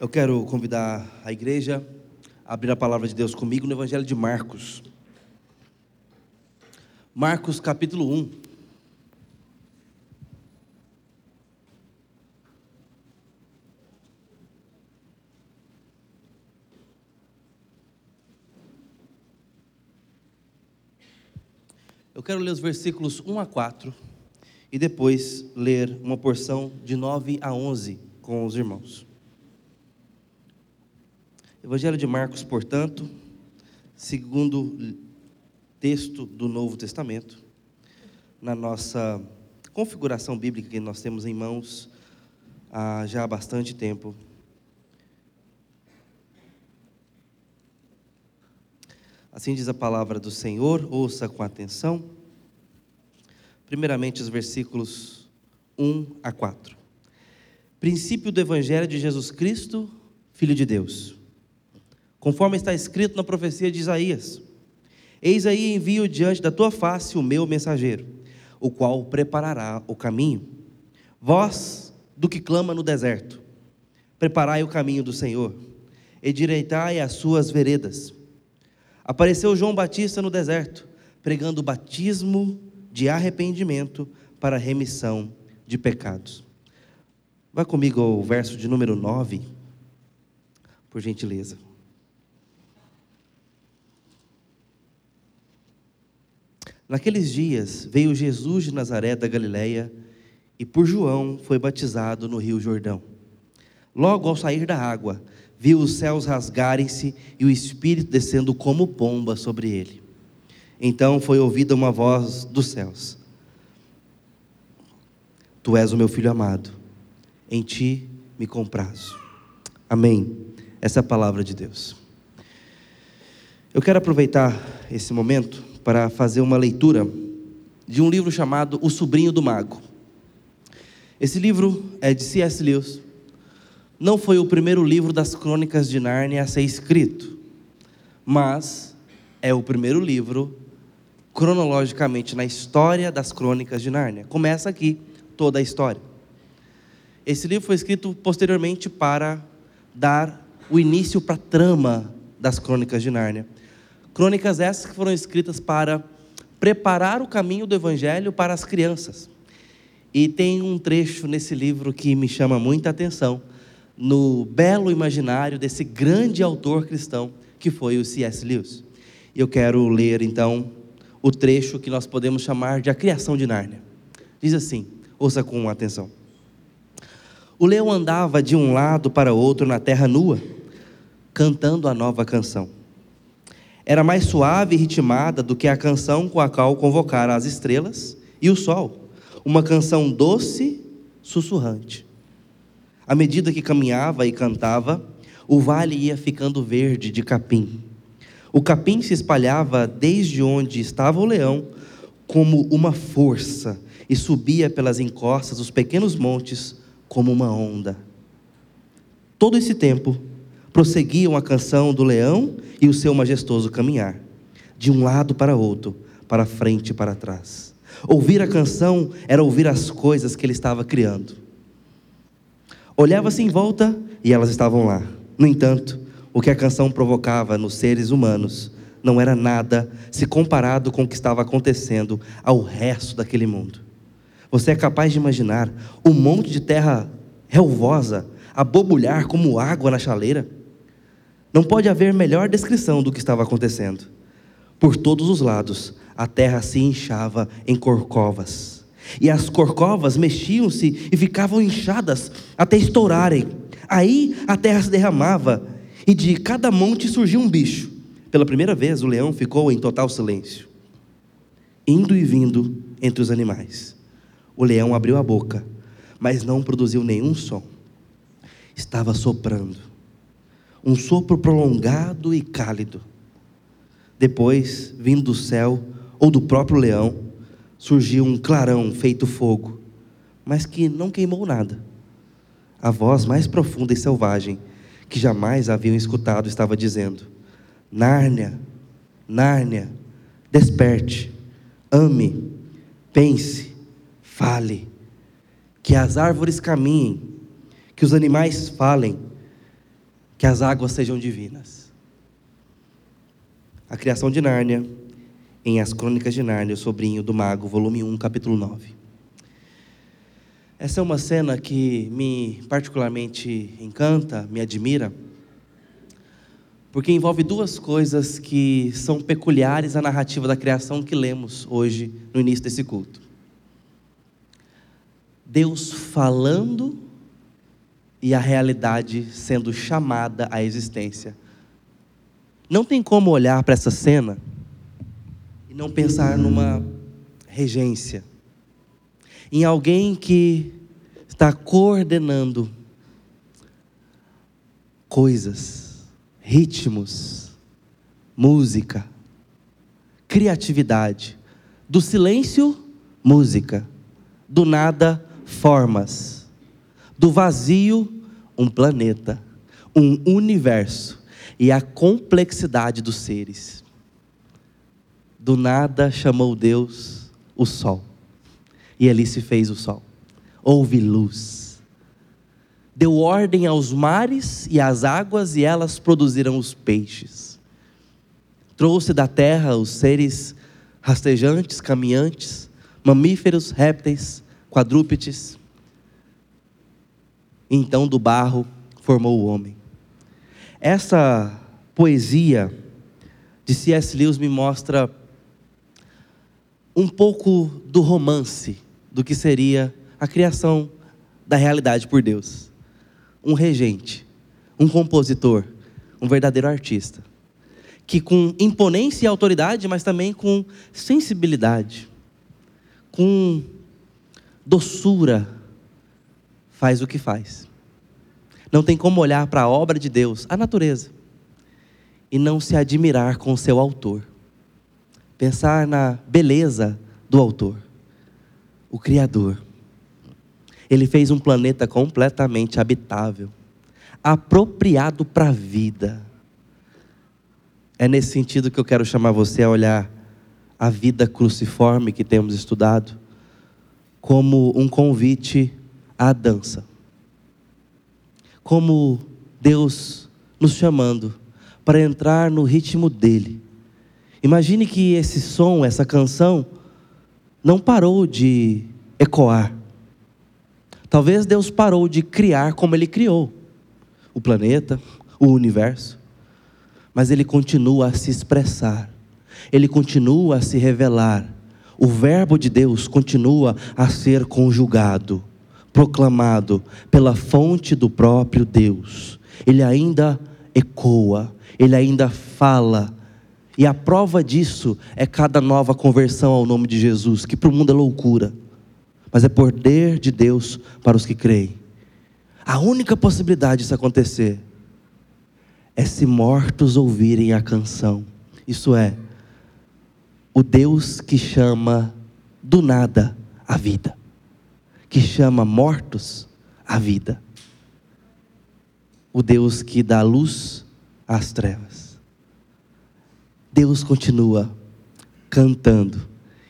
Eu quero convidar a igreja a abrir a palavra de Deus comigo no Evangelho de Marcos. Marcos capítulo 1. Eu quero ler os versículos 1 a 4 e depois ler uma porção de 9 a 11 com os irmãos. Evangelho de Marcos, portanto, segundo texto do Novo Testamento, na nossa configuração bíblica que nós temos em mãos há já há bastante tempo. Assim diz a palavra do Senhor, ouça com atenção. Primeiramente, os versículos 1 a 4. Princípio do Evangelho de Jesus Cristo, Filho de Deus. Conforme está escrito na profecia de Isaías: Eis aí envio diante da tua face o meu mensageiro, o qual preparará o caminho. Vós, do que clama no deserto, preparai o caminho do Senhor, e direitai as suas veredas. Apareceu João Batista no deserto, pregando o batismo de arrependimento para remissão de pecados. Vá comigo ao verso de número 9, por gentileza. Naqueles dias veio Jesus de Nazaré da Galileia e por João foi batizado no Rio Jordão. Logo ao sair da água, viu os céus rasgarem-se e o Espírito descendo como pomba sobre ele. Então foi ouvida uma voz dos céus: Tu és o meu filho amado, em ti me comprazo. Amém. Essa é a palavra de Deus. Eu quero aproveitar esse momento para fazer uma leitura de um livro chamado O Sobrinho do Mago. Esse livro é de C.S. Lewis não foi o primeiro livro das crônicas de Nárnia a ser escrito, mas é o primeiro livro cronologicamente na história das crônicas de Nárnia. Começa aqui toda a história. Esse livro foi escrito posteriormente para dar o início para a trama das crônicas de Nárnia. Crônicas essas que foram escritas para preparar o caminho do evangelho para as crianças. E tem um trecho nesse livro que me chama muita atenção, no belo imaginário desse grande autor cristão que foi o C.S. Lewis. Eu quero ler então o trecho que nós podemos chamar de a criação de Nárnia. Diz assim, ouça com atenção. O leão andava de um lado para outro na terra nua, cantando a nova canção. Era mais suave e ritmada do que a canção com a qual convocara as estrelas e o sol, uma canção doce, sussurrante. À medida que caminhava e cantava, o vale ia ficando verde de capim. O capim se espalhava desde onde estava o leão como uma força e subia pelas encostas dos pequenos montes como uma onda. Todo esse tempo prosseguiam a canção do leão e o seu majestoso caminhar, de um lado para outro, para frente e para trás. Ouvir a canção era ouvir as coisas que ele estava criando. Olhava-se em volta e elas estavam lá. No entanto, o que a canção provocava nos seres humanos não era nada se comparado com o que estava acontecendo ao resto daquele mundo. Você é capaz de imaginar um monte de terra relvosa a bobulhar como água na chaleira? Não pode haver melhor descrição do que estava acontecendo. Por todos os lados, a terra se inchava em corcovas e as corcovas mexiam-se e ficavam inchadas até estourarem. Aí a terra se derramava e de cada monte surgia um bicho. Pela primeira vez, o leão ficou em total silêncio, indo e vindo entre os animais. O leão abriu a boca, mas não produziu nenhum som. Estava soprando, um sopro prolongado e cálido. Depois, vindo do céu ou do próprio leão, surgiu um clarão feito fogo, mas que não queimou nada. A voz mais profunda e selvagem que jamais haviam escutado estava dizendo: Nárnia, Nárnia, desperte, ame, pense, fale, que as árvores caminhem, que os animais falem, que as águas sejam divinas. A criação de Nárnia, em As Crônicas de Nárnia, o sobrinho do mago, volume 1, capítulo 9. Essa é uma cena que me particularmente encanta, me admira, porque envolve duas coisas que são peculiares à narrativa da criação que lemos hoje no início desse culto. Deus falando e a realidade sendo chamada à existência. Não tem como olhar para essa cena e não pensar numa regência, em alguém que está coordenando coisas, ritmos, música, criatividade. Do silêncio, música. Do nada, formas. Do vazio, um planeta, um universo e a complexidade dos seres. Do nada chamou Deus o sol. E ali se fez o sol. Houve luz. Deu ordem aos mares e às águas, e elas produziram os peixes. Trouxe da terra os seres rastejantes, caminhantes, mamíferos, répteis, quadrúpedes. Então do barro formou o homem. Essa poesia de C.S. Lewis me mostra um pouco do romance do que seria a criação da realidade por Deus. Um regente, um compositor, um verdadeiro artista, que com imponência e autoridade, mas também com sensibilidade, com doçura, faz o que faz. Não tem como olhar para a obra de Deus, a natureza, e não se admirar com seu autor. Pensar na beleza do autor, o Criador. Ele fez um planeta completamente habitável, apropriado para a vida. É nesse sentido que eu quero chamar você a olhar a vida cruciforme que temos estudado como um convite à dança. Como Deus nos chamando para entrar no ritmo dele. Imagine que esse som, essa canção, não parou de ecoar. Talvez Deus parou de criar como Ele criou o planeta, o universo, mas Ele continua a se expressar, Ele continua a se revelar. O Verbo de Deus continua a ser conjugado, proclamado pela fonte do próprio Deus. Ele ainda ecoa, ele ainda fala. E a prova disso é cada nova conversão ao nome de Jesus, que para o mundo é loucura mas é poder de Deus para os que creem. A única possibilidade disso acontecer é se mortos ouvirem a canção. Isso é, o Deus que chama do nada a vida, que chama mortos à vida. O Deus que dá luz às trevas. Deus continua cantando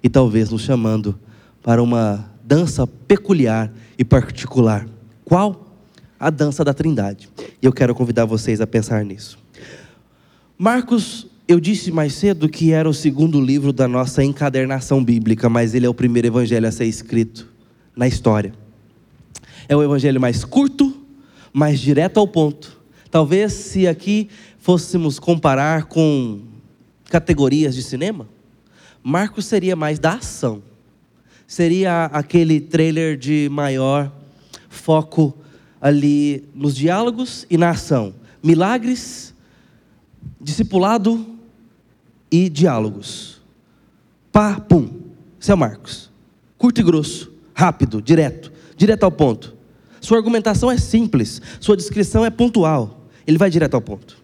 e talvez nos chamando para uma dança peculiar e particular. Qual? A dança da Trindade. E eu quero convidar vocês a pensar nisso. Marcos, eu disse mais cedo que era o segundo livro da nossa encadernação bíblica, mas ele é o primeiro evangelho a ser escrito na história. É o evangelho mais curto, mais direto ao ponto. Talvez se aqui fôssemos comparar com categorias de cinema, Marcos seria mais da ação seria aquele trailer de maior foco ali nos diálogos e na ação. Milagres, discipulado e diálogos. Pá, pum. Esse é Marcos. Curto e grosso, rápido, direto, direto ao ponto. Sua argumentação é simples, sua descrição é pontual. Ele vai direto ao ponto.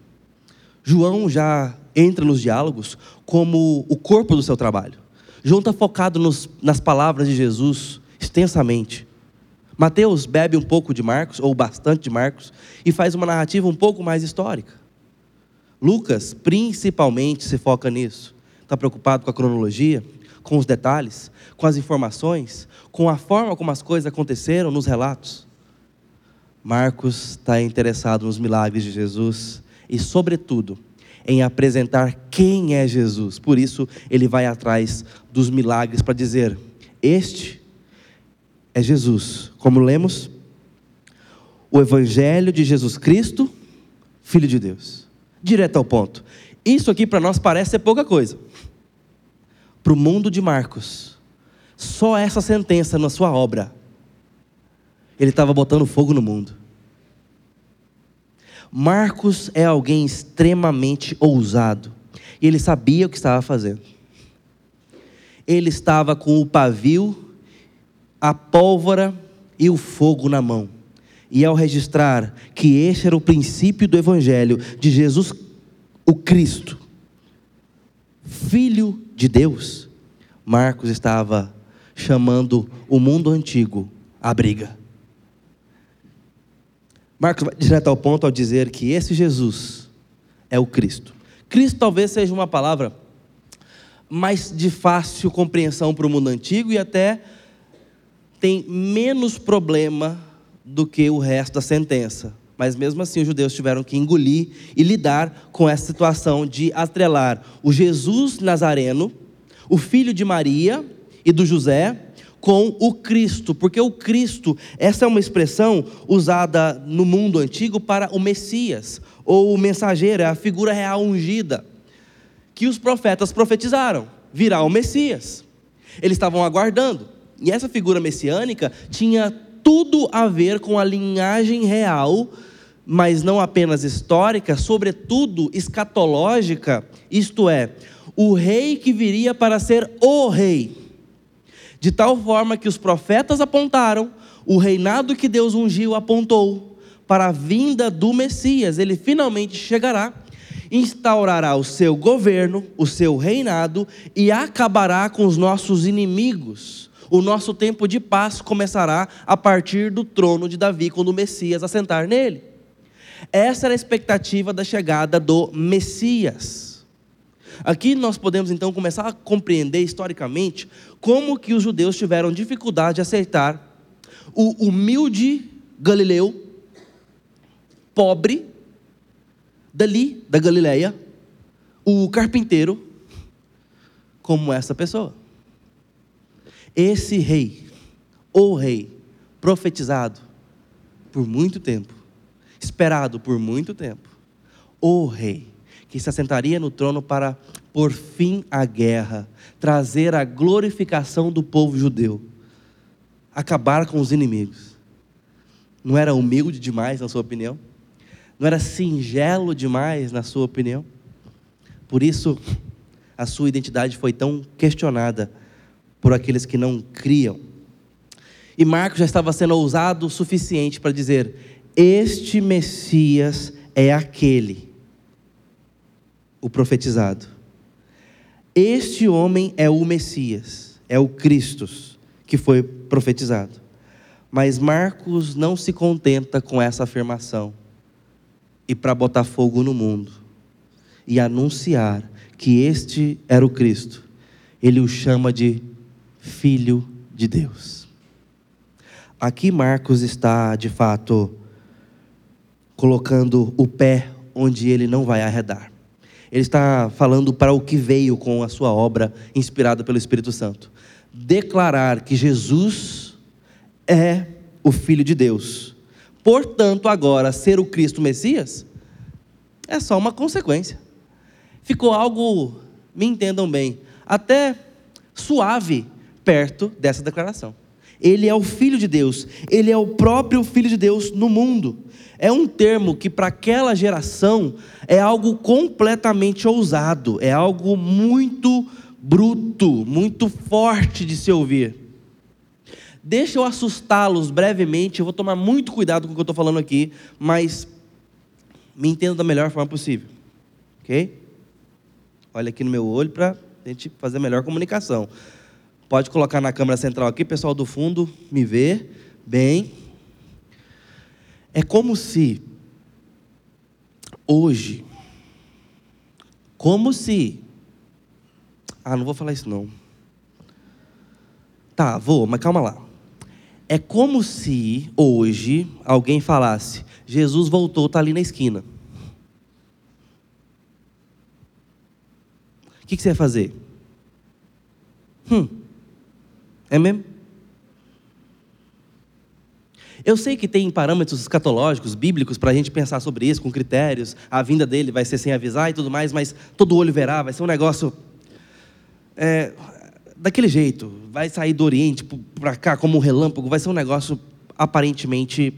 João já entra nos diálogos como o corpo do seu trabalho. João está focado nos, nas palavras de Jesus extensamente. Mateus bebe um pouco de Marcos, ou bastante de Marcos, e faz uma narrativa um pouco mais histórica. Lucas, principalmente, se foca nisso. Está preocupado com a cronologia, com os detalhes, com as informações, com a forma como as coisas aconteceram nos relatos. Marcos está interessado nos milagres de Jesus e, sobretudo, em apresentar quem é Jesus. Por isso, ele vai atrás dos milagres para dizer: Este é Jesus. Como lemos, o Evangelho de Jesus Cristo, Filho de Deus. Direto ao ponto. Isso aqui para nós parece ser pouca coisa. Para o mundo de Marcos, só essa sentença na sua obra, ele estava botando fogo no mundo. Marcos é alguém extremamente ousado. E ele sabia o que estava fazendo. Ele estava com o pavio, a pólvora e o fogo na mão. E ao registrar que este era o princípio do Evangelho de Jesus, o Cristo, Filho de Deus, Marcos estava chamando o mundo antigo à briga. Marcos vai direto ao ponto ao dizer que esse Jesus é o Cristo. Cristo talvez seja uma palavra mais de fácil compreensão para o mundo antigo e até tem menos problema do que o resto da sentença. Mas mesmo assim, os judeus tiveram que engolir e lidar com essa situação de atrelar o Jesus Nazareno, o filho de Maria e do José, com o Cristo, porque o Cristo, essa é uma expressão usada no mundo antigo para o Messias, ou o mensageiro, é a figura real ungida, que os profetas profetizaram, virá o Messias. Eles estavam aguardando. E essa figura messiânica tinha tudo a ver com a linhagem real, mas não apenas histórica, sobretudo escatológica, isto é, o rei que viria para ser o rei. De tal forma que os profetas apontaram, o reinado que Deus ungiu apontou para a vinda do Messias. Ele finalmente chegará, instaurará o seu governo, o seu reinado e acabará com os nossos inimigos o nosso tempo de paz começará a partir do trono de Davi, quando o Messias assentar nele. Essa era a expectativa da chegada do Messias. Aqui nós podemos então começar a compreender historicamente como que os judeus tiveram dificuldade de aceitar o humilde Galileu, pobre, dali da Galileia, o carpinteiro, como essa pessoa. Esse rei, o rei, profetizado por muito tempo, esperado por muito tempo, o rei, que se assentaria no trono para por fim à guerra, trazer a glorificação do povo judeu, acabar com os inimigos. Não era humilde demais, na sua opinião? Não era singelo demais, na sua opinião? Por isso, a sua identidade foi tão questionada por aqueles que não criam. E Marcos já estava sendo ousado o suficiente para dizer: Este Messias é aquele, o profetizado. Este homem é o Messias, é o Cristo que foi profetizado. Mas Marcos não se contenta com essa afirmação e para botar fogo no mundo e anunciar que este era o Cristo, ele o chama de Filho de Deus. Aqui Marcos está, de fato, colocando o pé onde ele não vai arredar. Ele está falando para o que veio com a sua obra inspirada pelo Espírito Santo. Declarar que Jesus é o Filho de Deus. Portanto, agora, ser o Cristo Messias é só uma consequência. Ficou algo, me entendam bem, até suave perto dessa declaração. Ele é o Filho de Deus, ele é o próprio Filho de Deus no mundo. É um termo que, para aquela geração, é algo completamente ousado, é algo muito bruto, muito forte de se ouvir. Deixa eu assustá-los brevemente, eu vou tomar muito cuidado com o que eu estou falando aqui, mas me entenda da melhor forma possível, ok? Olha aqui no meu olho para a gente fazer a melhor comunicação. Pode colocar na câmera central aqui, pessoal do fundo, me vê bem. É como se hoje, como se. Ah, não vou falar isso não. Tá, vou, mas calma lá. É como se hoje alguém falasse: Jesus voltou, está ali na esquina. O que, que você vai fazer? Hum, é mesmo? Eu sei que tem parâmetros escatológicos, bíblicos, para a gente pensar sobre isso, com critérios. A vinda dele vai ser sem avisar e tudo mais, mas todo olho verá, vai ser um negócio. É, daquele jeito, vai sair do Oriente para cá como um relâmpago, vai ser um negócio aparentemente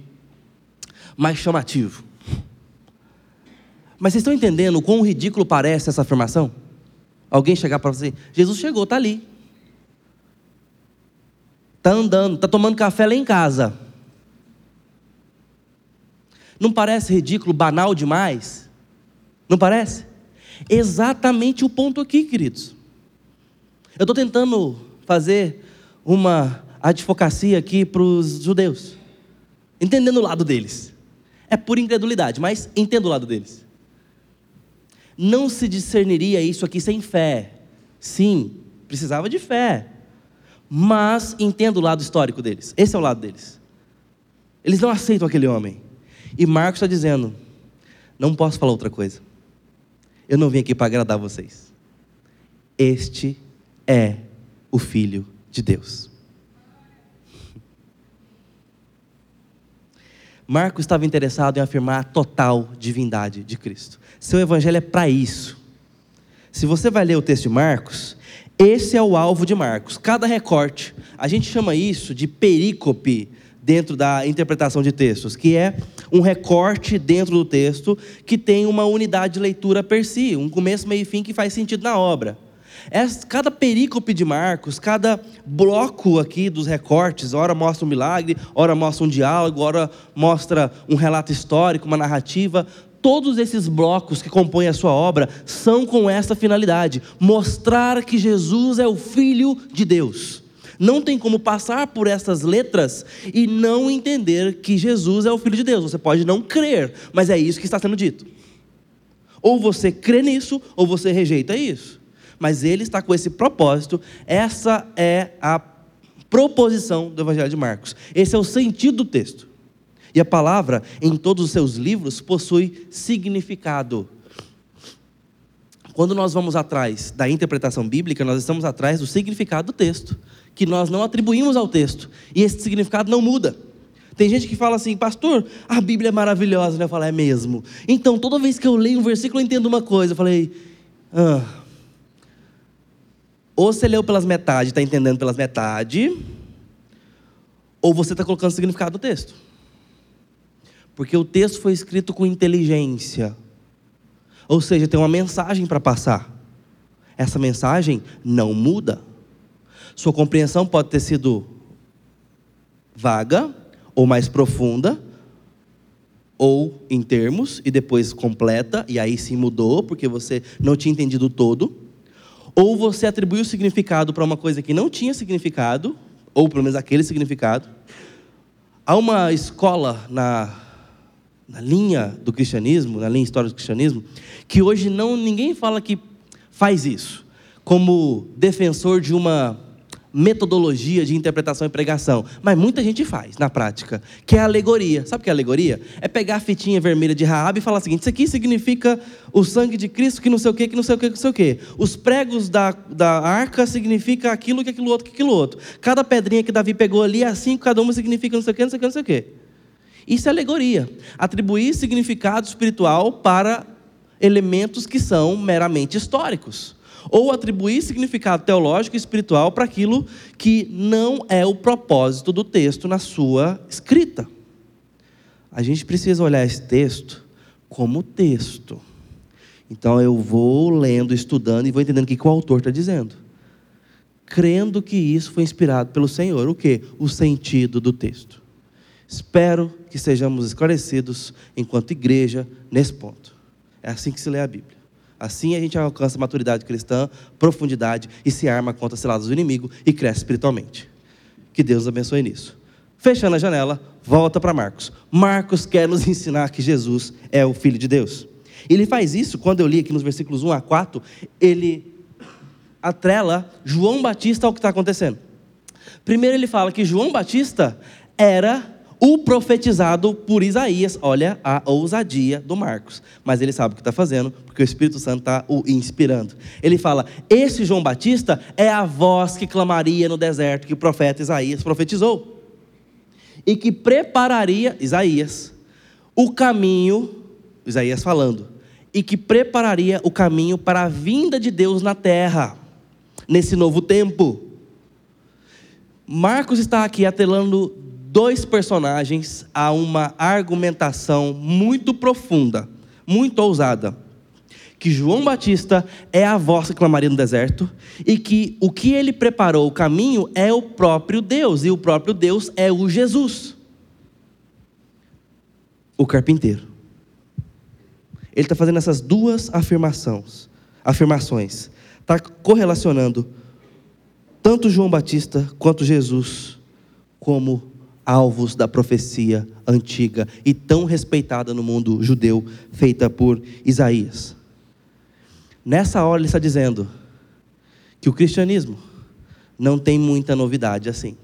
mais chamativo. Mas vocês estão entendendo o quão ridículo parece essa afirmação? Alguém chegar para você, Jesus chegou, está ali. Está andando, está tomando café lá em casa. Não parece ridículo, banal demais? Não parece? Exatamente o ponto aqui, queridos. Eu estou tentando fazer uma advocacia aqui para os judeus, entendendo o lado deles. É por incredulidade, mas entendo o lado deles. Não se discerniria isso aqui sem fé. Sim, precisava de fé. Mas entendo o lado histórico deles. Esse é o lado deles. Eles não aceitam aquele homem. E Marcos está dizendo: não posso falar outra coisa. Eu não vim aqui para agradar vocês. Este é o Filho de Deus. Marcos estava interessado em afirmar a total divindade de Cristo. Seu evangelho é para isso. Se você vai ler o texto de Marcos, esse é o alvo de Marcos. Cada recorte, a gente chama isso de perícope dentro da interpretação de textos, que é um recorte dentro do texto que tem uma unidade de leitura per si, um começo, meio e fim que faz sentido na obra. Cada perícope de Marcos, cada bloco aqui dos recortes, ora mostra um milagre, ora mostra um diálogo, ora mostra um relato histórico, uma narrativa. Todos esses blocos que compõem a sua obra são com essa finalidade: mostrar que Jesus é o Filho de Deus. Não tem como passar por essas letras e não entender que Jesus é o Filho de Deus. Você pode não crer, mas é isso que está sendo dito. Ou você crê nisso, ou você rejeita isso mas ele está com esse propósito. Essa é a proposição do Evangelho de Marcos. Esse é o sentido do texto. E a palavra, em todos os seus livros, possui significado. Quando nós vamos atrás da interpretação bíblica, nós estamos atrás do significado do texto, que nós não atribuímos ao texto. E esse significado não muda. Tem gente que fala assim, pastor, a Bíblia é maravilhosa, né? Eu falo, é mesmo. Então, toda vez que eu leio um versículo, eu entendo uma coisa. Eu falei, ah, ou você leu pelas metades está entendendo pelas metades, ou você está colocando significado no texto. Porque o texto foi escrito com inteligência. Ou seja, tem uma mensagem para passar. Essa mensagem não muda. Sua compreensão pode ter sido vaga, ou mais profunda, ou em termos, e depois completa, e aí sim mudou, porque você não tinha entendido todo. Ou você atribuiu significado para uma coisa que não tinha significado, ou pelo menos aquele significado. Há uma escola na, na linha do cristianismo, na linha histórica do cristianismo, que hoje não ninguém fala que faz isso, como defensor de uma metodologia de interpretação e pregação, mas muita gente faz na prática, que é alegoria. Sabe o que é alegoria? É pegar a fitinha vermelha de Raab e falar o seguinte: isso aqui significa o sangue de Cristo, que não sei o que, que não sei o que, que não sei o que. Os pregos da, da arca significa aquilo, que aquilo outro, que aquilo outro. Cada pedrinha que Davi pegou ali é assim, cada uma significa não sei o que, não sei o que, não sei o que. Isso é alegoria. Atribuir significado espiritual para elementos que são meramente históricos ou atribuir significado teológico e espiritual para aquilo que não é o propósito do texto na sua escrita. A gente precisa olhar esse texto como texto. Então eu vou lendo, estudando e vou entendendo o que, o autor está dizendo. Crendo que isso foi inspirado pelo Senhor. O que? O sentido do texto. Espero que sejamos esclarecidos enquanto igreja nesse ponto. É assim que se lê a Bíblia. Assim a gente alcança maturidade cristã, profundidade e se arma contra as ciladas do inimigo e cresce espiritualmente. Que Deus abençoe nisso. Fechando a janela, volta para Marcos. Marcos quer nos ensinar que Jesus é o Filho de Deus. Ele faz isso, quando eu li aqui nos versículos 1 a 4, ele atrela João Batista ao que está acontecendo. Primeiro ele fala que João Batista era o profetizado por Isaías. Olha a ousadia do Marcos. Mas ele sabe o que está fazendo, porque o Espírito Santo está o inspirando. Ele fala: Esse João Batista é a voz que clamaria no deserto que o profeta Isaías profetizou. E que prepararia, Isaías, o caminho, Isaías falando, e que prepararia o caminho para a vinda de Deus na terra, nesse novo tempo. Marcos está aqui atrelando dois personagens a uma argumentação muito profunda, muito ousada. Que João Batista é a voz que clamaria no deserto e que o que ele preparou o caminho é o próprio Deus, e o próprio Deus é o Jesus, o carpinteiro. Ele está fazendo essas duas afirmações, afirmações, está correlacionando tanto João Batista quanto Jesus como alvos da profecia antiga e tão respeitada no mundo judeu, feita por Isaías. Nessa hora ele está dizendo que o cristianismo não tem muita novidade assim.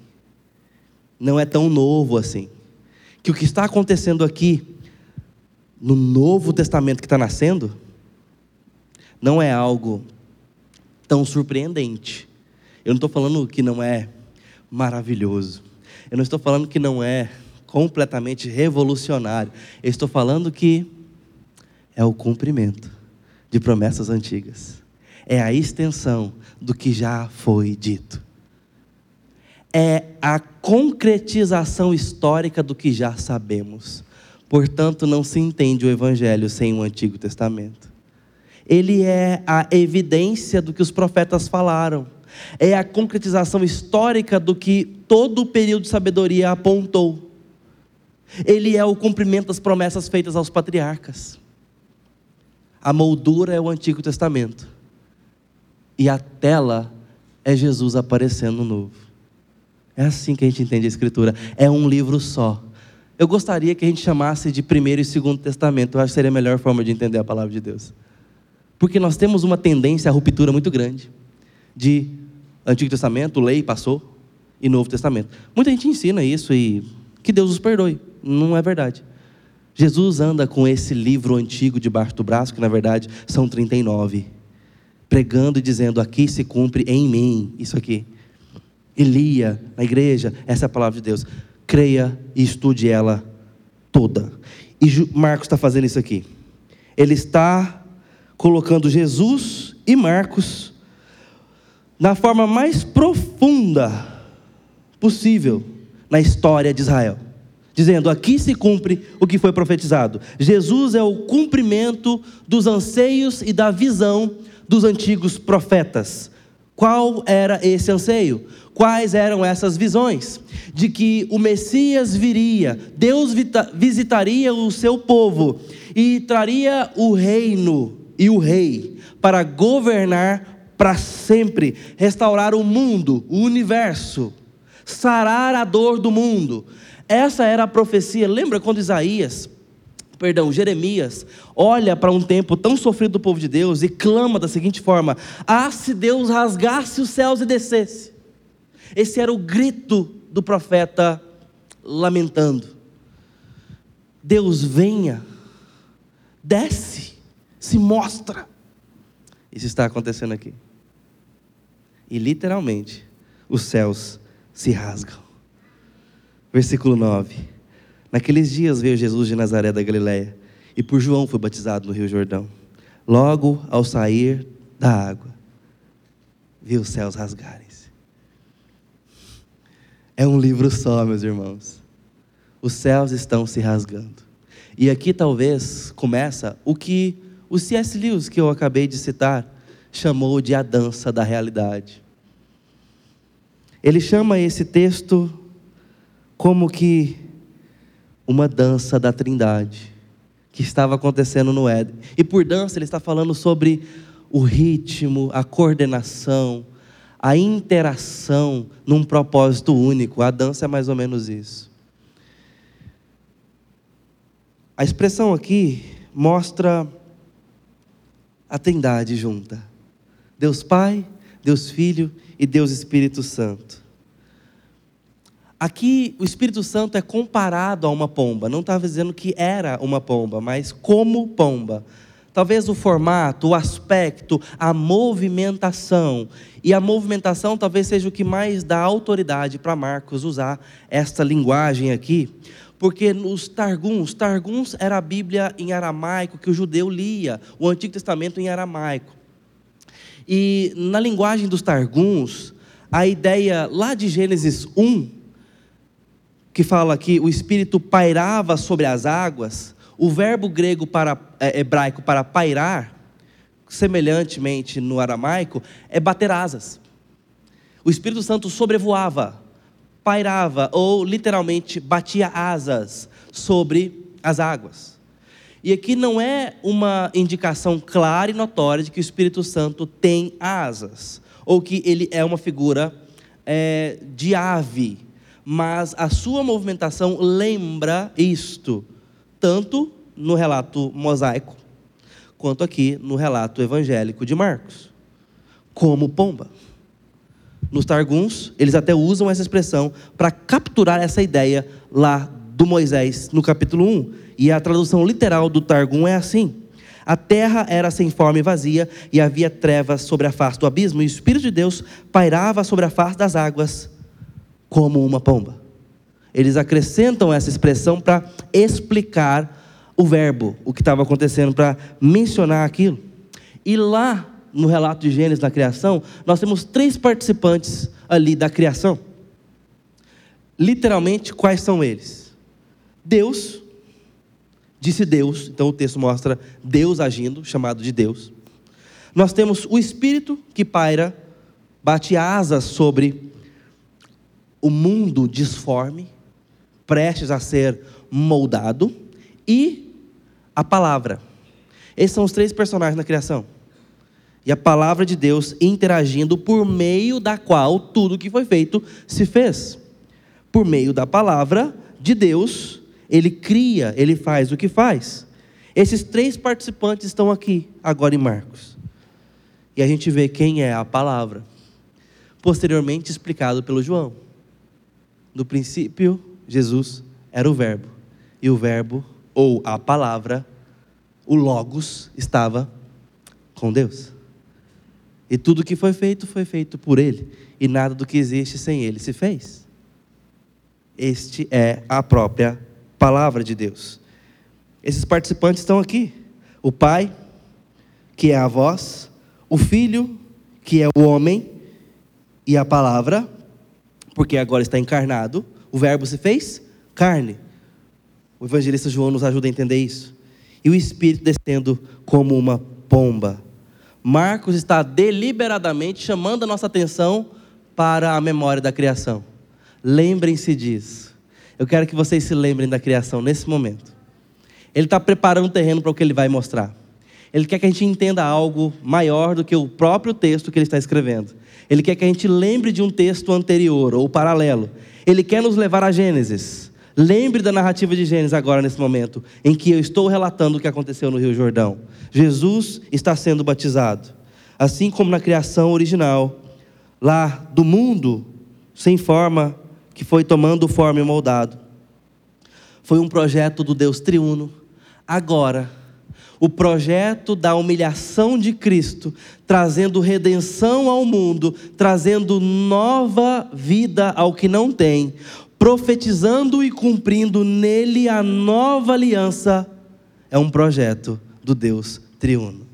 Não é tão novo assim. Que o que está acontecendo aqui, no Novo Testamento que está nascendo, não é algo tão surpreendente. Eu não estou falando que não é maravilhoso. Eu não estou falando que não é completamente revolucionário. Eu estou falando que é o cumprimento de promessas antigas. É a extensão do que já foi dito. É a concretização histórica do que já sabemos. Portanto, não se entende o Evangelho sem o Antigo Testamento. Ele é a evidência do que os profetas falaram é a concretização histórica do que todo o período de sabedoria apontou. Ele é o cumprimento das promessas feitas aos patriarcas. A moldura é o Antigo Testamento. E a tela é Jesus aparecendo no novo. É assim que a gente entende a Escritura. É um livro só. Eu gostaria que a gente chamasse de primeiro e segundo testamento. Eu acho que seria a melhor forma de entender a palavra de Deus. Porque nós temos uma tendência à ruptura muito grande de Antigo Testamento, lei passou, e Novo Testamento. Muita gente ensina isso e que Deus os perdoe. Não é verdade. Jesus anda com esse livro antigo debaixo do braço, que na verdade são 39, pregando e dizendo: Aqui se cumpre em mim, isso aqui. E lia na igreja, essa é a palavra de Deus. Creia e estude ela toda. E Marcos está fazendo isso aqui. Ele está colocando Jesus e Marcos na forma mais profunda possível na história de Israel. Dizendo: aqui se cumpre o que foi profetizado. Jesus é o cumprimento dos anseios e da visão dos antigos profetas. Qual era esse anseio? Quais eram essas visões? De que o Messias viria, Deus visitaria o seu povo e traria o reino e o rei para governar para sempre, restaurar o mundo, o universo, sarar a dor do mundo. Essa era a profecia. Lembra quando Isaías, perdão, Jeremias, olha para um tempo tão sofrido do povo de Deus e clama da seguinte forma: Ah, se Deus rasgasse os céus e descesse. Esse era o grito do profeta lamentando. Deus venha, desce, se mostra. Isso está acontecendo aqui e literalmente os céus se rasgam. Versículo 9. Naqueles dias veio Jesus de Nazaré da Galiléia e por João foi batizado no Rio Jordão. Logo ao sair da água, viu os céus rasgarem-se. É um livro só, meus irmãos. Os céus estão se rasgando. E aqui talvez começa o que o C.S. Lewis, que eu acabei de citar, chamou de a dança da realidade. Ele chama esse texto como que uma dança da Trindade que estava acontecendo no Éden. E por dança ele está falando sobre o ritmo, a coordenação, a interação num propósito único. A dança é mais ou menos isso. A expressão aqui mostra a Trindade junta. Deus Pai, Deus Filho e Deus Espírito Santo. Aqui o Espírito Santo é comparado a uma pomba. Não estava dizendo que era uma pomba, mas como pomba. Talvez o formato, o aspecto, a movimentação. E a movimentação talvez seja o que mais dá autoridade para Marcos usar esta linguagem aqui. Porque nos Targuns, Targuns era a Bíblia em aramaico que o judeu lia, o Antigo Testamento em aramaico. E na linguagem dos Targuns, a ideia lá de Gênesis 1, que fala que o Espírito pairava sobre as águas, o verbo grego para, é, hebraico para pairar, semelhantemente no aramaico, é bater asas. O Espírito Santo sobrevoava, pairava, ou literalmente batia asas sobre as águas. E aqui não é uma indicação clara e notória de que o Espírito Santo tem asas, ou que ele é uma figura é, de ave mas a sua movimentação lembra isto, tanto no relato mosaico, quanto aqui no relato evangélico de Marcos, como pomba. Nos Targuns, eles até usam essa expressão para capturar essa ideia lá do Moisés, no capítulo 1. E a tradução literal do Targum é assim: A terra era sem forma e vazia, e havia trevas sobre a face do abismo, e o Espírito de Deus pairava sobre a face das águas como uma pomba. Eles acrescentam essa expressão para explicar o verbo, o que estava acontecendo, para mencionar aquilo. E lá no relato de Gênesis da criação, nós temos três participantes ali da criação. Literalmente, quais são eles? Deus, disse Deus, então o texto mostra Deus agindo, chamado de Deus. Nós temos o Espírito que paira, bate asas sobre o mundo disforme, prestes a ser moldado, e a palavra. Esses são os três personagens na criação. E a palavra de Deus interagindo por meio da qual tudo que foi feito se fez. Por meio da palavra de Deus, ele cria, ele faz o que faz. Esses três participantes estão aqui, agora em Marcos. E a gente vê quem é a palavra. Posteriormente explicado pelo João. No princípio, Jesus era o Verbo. E o Verbo, ou a palavra, o Logos, estava com Deus. E tudo que foi feito, foi feito por Ele. E nada do que existe sem Ele se fez. Este é a própria palavra de Deus. Esses participantes estão aqui: o Pai, que é a voz, o Filho, que é o homem, e a palavra, porque agora está encarnado, o Verbo se fez carne. O evangelista João nos ajuda a entender isso. E o Espírito descendo como uma pomba. Marcos está deliberadamente chamando a nossa atenção para a memória da criação. Lembrem-se disso. Eu quero que vocês se lembrem da criação nesse momento. Ele está preparando o terreno para o que ele vai mostrar. Ele quer que a gente entenda algo maior do que o próprio texto que ele está escrevendo. Ele quer que a gente lembre de um texto anterior ou paralelo. Ele quer nos levar a Gênesis. Lembre da narrativa de Gênesis agora, nesse momento, em que eu estou relatando o que aconteceu no Rio Jordão. Jesus está sendo batizado. Assim como na criação original, lá do mundo, sem forma, que foi tomando forma e moldado. Foi um projeto do Deus triuno. Agora, o projeto da humilhação de Cristo, trazendo redenção ao mundo, trazendo nova vida ao que não tem, profetizando e cumprindo nele a nova aliança, é um projeto do Deus triuno.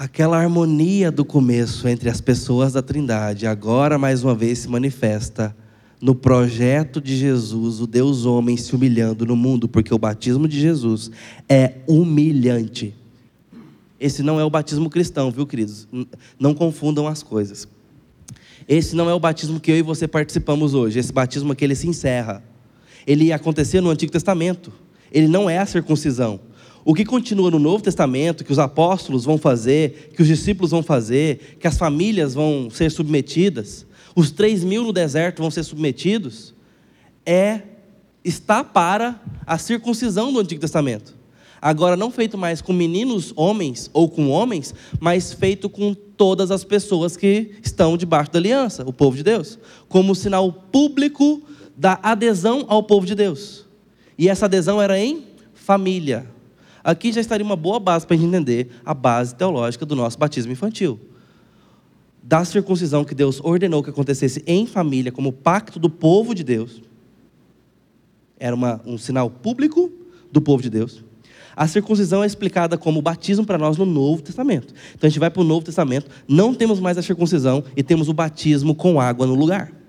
Aquela harmonia do começo entre as pessoas da Trindade, agora mais uma vez se manifesta no projeto de Jesus, o Deus homem se humilhando no mundo, porque o batismo de Jesus é humilhante. Esse não é o batismo cristão, viu, queridos? Não confundam as coisas. Esse não é o batismo que eu e você participamos hoje. Esse batismo aqui ele se encerra. Ele ia acontecer no Antigo Testamento. Ele não é a circuncisão. O que continua no Novo Testamento, que os apóstolos vão fazer, que os discípulos vão fazer, que as famílias vão ser submetidas, os três mil no deserto vão ser submetidos, é está para a circuncisão do Antigo Testamento. Agora não feito mais com meninos homens ou com homens, mas feito com todas as pessoas que estão debaixo da aliança, o povo de Deus, como sinal público da adesão ao povo de Deus. E essa adesão era em família. Aqui já estaria uma boa base para a gente entender a base teológica do nosso batismo infantil. Da circuncisão que Deus ordenou que acontecesse em família, como pacto do povo de Deus, era uma, um sinal público do povo de Deus. A circuncisão é explicada como batismo para nós no Novo Testamento. Então a gente vai para o Novo Testamento, não temos mais a circuncisão e temos o batismo com água no lugar.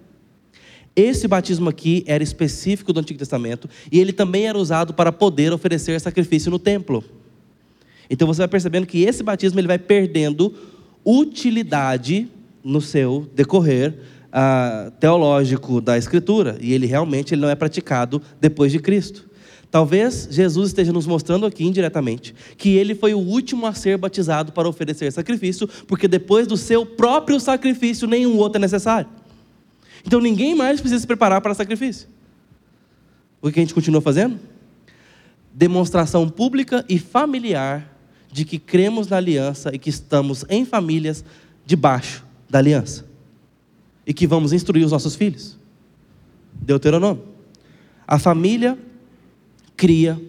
Esse batismo aqui era específico do Antigo Testamento e ele também era usado para poder oferecer sacrifício no templo. Então você vai percebendo que esse batismo ele vai perdendo utilidade no seu decorrer uh, teológico da Escritura e ele realmente ele não é praticado depois de Cristo. Talvez Jesus esteja nos mostrando aqui indiretamente que ele foi o último a ser batizado para oferecer sacrifício, porque depois do seu próprio sacrifício nenhum outro é necessário. Então ninguém mais precisa se preparar para sacrifício. O que a gente continua fazendo? Demonstração pública e familiar de que cremos na aliança e que estamos em famílias debaixo da aliança. E que vamos instruir os nossos filhos. Deuteronômio. A família cria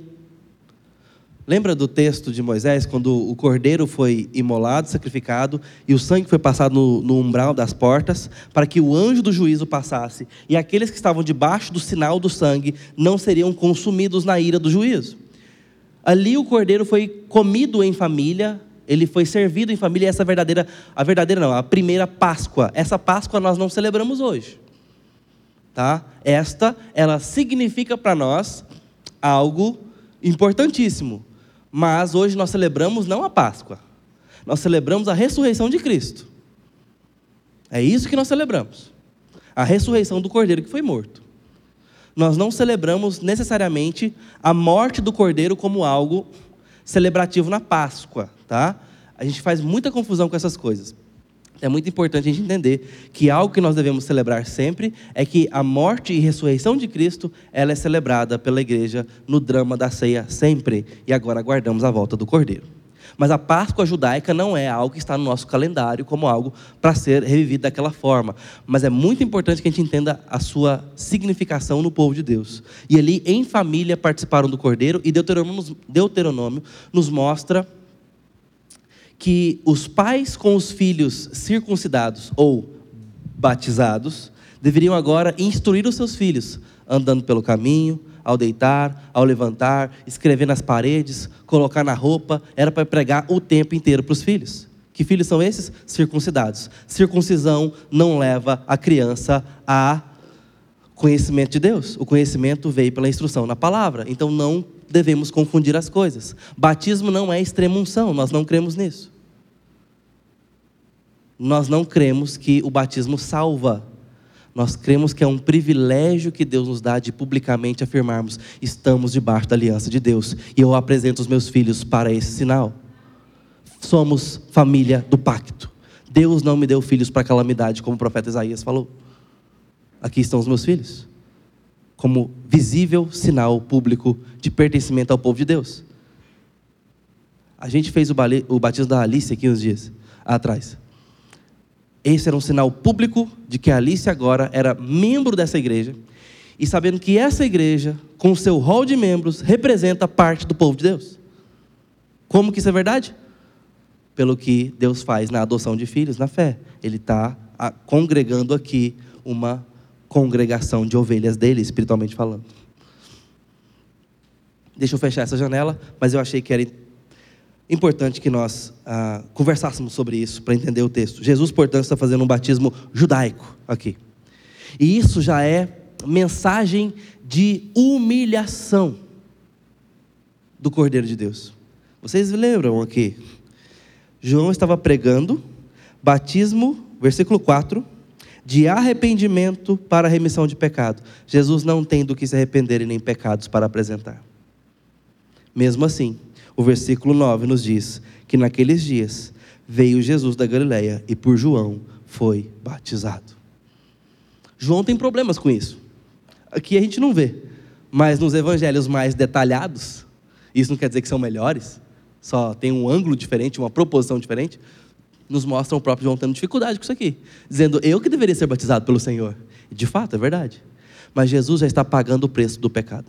Lembra do texto de Moisés, quando o cordeiro foi imolado, sacrificado, e o sangue foi passado no, no, umbral das portas, para que o anjo do juízo passasse, e aqueles que estavam debaixo do sinal do sangue não seriam consumidos na ira do juízo. Ali o cordeiro foi comido em família, ele foi servido em família, e essa verdadeira, a verdadeira não, a primeira Páscoa. Essa Páscoa nós não celebramos hoje. Tá? Esta, ela significa para nós algo importantíssimo mas hoje nós celebramos não a Páscoa, nós celebramos a ressurreição de Cristo. É isso que nós celebramos. A ressurreição do cordeiro que foi morto. Nós não celebramos necessariamente a morte do cordeiro como algo celebrativo na Páscoa, tá? A gente faz muita confusão com essas coisas. É muito importante a gente entender que algo que nós devemos celebrar sempre é que a morte e ressurreição de Cristo, ela é celebrada pela igreja no drama da ceia sempre, e agora aguardamos a volta do Cordeiro. Mas a Páscoa judaica não é algo que está no nosso calendário como algo para ser revivido daquela forma. Mas é muito importante que a gente entenda a sua significação no povo de Deus. E ali, em família, participaram do Cordeiro, e Deuteronômio, Deuteronômio nos mostra que os pais com os filhos circuncidados ou batizados deveriam agora instruir os seus filhos, andando pelo caminho, ao deitar, ao levantar, escrever nas paredes, colocar na roupa, era para pregar o tempo inteiro para os filhos. Que filhos são esses? Circuncidados. Circuncisão não leva a criança a conhecimento de Deus. O conhecimento veio pela instrução na palavra. Então não devemos confundir as coisas. Batismo não é extrema unção, nós não cremos nisso nós não cremos que o batismo salva. Nós cremos que é um privilégio que Deus nos dá de publicamente afirmarmos: estamos debaixo da aliança de Deus. E eu apresento os meus filhos para esse sinal. Somos família do pacto. Deus não me deu filhos para calamidade, como o profeta Isaías falou. Aqui estão os meus filhos, como visível sinal público de pertencimento ao povo de Deus. A gente fez o batismo da Alice aqui uns dias atrás. Esse era um sinal público de que Alice agora era membro dessa igreja, e sabendo que essa igreja, com seu rol de membros, representa parte do povo de Deus. Como que isso é verdade? Pelo que Deus faz na adoção de filhos, na fé. Ele está congregando aqui uma congregação de ovelhas dele, espiritualmente falando. Deixa eu fechar essa janela, mas eu achei que era importante que nós ah, conversássemos sobre isso para entender o texto. Jesus, portanto, está fazendo um batismo judaico aqui. E isso já é mensagem de humilhação do Cordeiro de Deus. Vocês lembram aqui? João estava pregando batismo, versículo 4, de arrependimento para remissão de pecado. Jesus não tem do que se arrepender e nem pecados para apresentar. Mesmo assim, o versículo 9 nos diz que naqueles dias veio Jesus da Galileia e por João foi batizado. João tem problemas com isso. Aqui a gente não vê, mas nos evangelhos mais detalhados, isso não quer dizer que são melhores, só tem um ângulo diferente, uma proposição diferente, nos mostram o próprio João tendo dificuldade com isso aqui, dizendo eu que deveria ser batizado pelo Senhor. De fato, é verdade. Mas Jesus já está pagando o preço do pecado.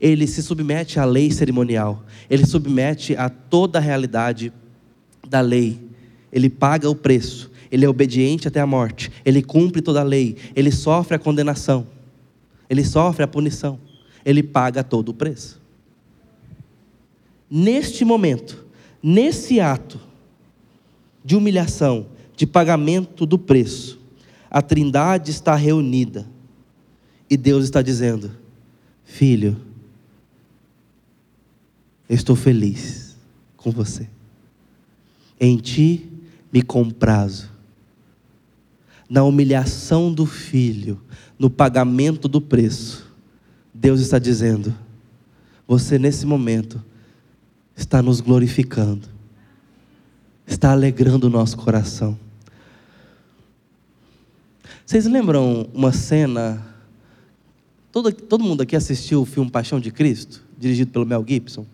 Ele se submete à lei cerimonial, ele submete a toda a realidade da lei. Ele paga o preço, ele é obediente até a morte, ele cumpre toda a lei, ele sofre a condenação, ele sofre a punição, ele paga todo o preço. Neste momento, nesse ato de humilhação, de pagamento do preço, a Trindade está reunida. E Deus está dizendo: Filho, eu estou feliz com você. Em ti me comprazo. Na humilhação do filho, no pagamento do preço, Deus está dizendo: você nesse momento está nos glorificando, está alegrando o nosso coração. Vocês lembram uma cena? Todo, todo mundo aqui assistiu o filme Paixão de Cristo, dirigido pelo Mel Gibson?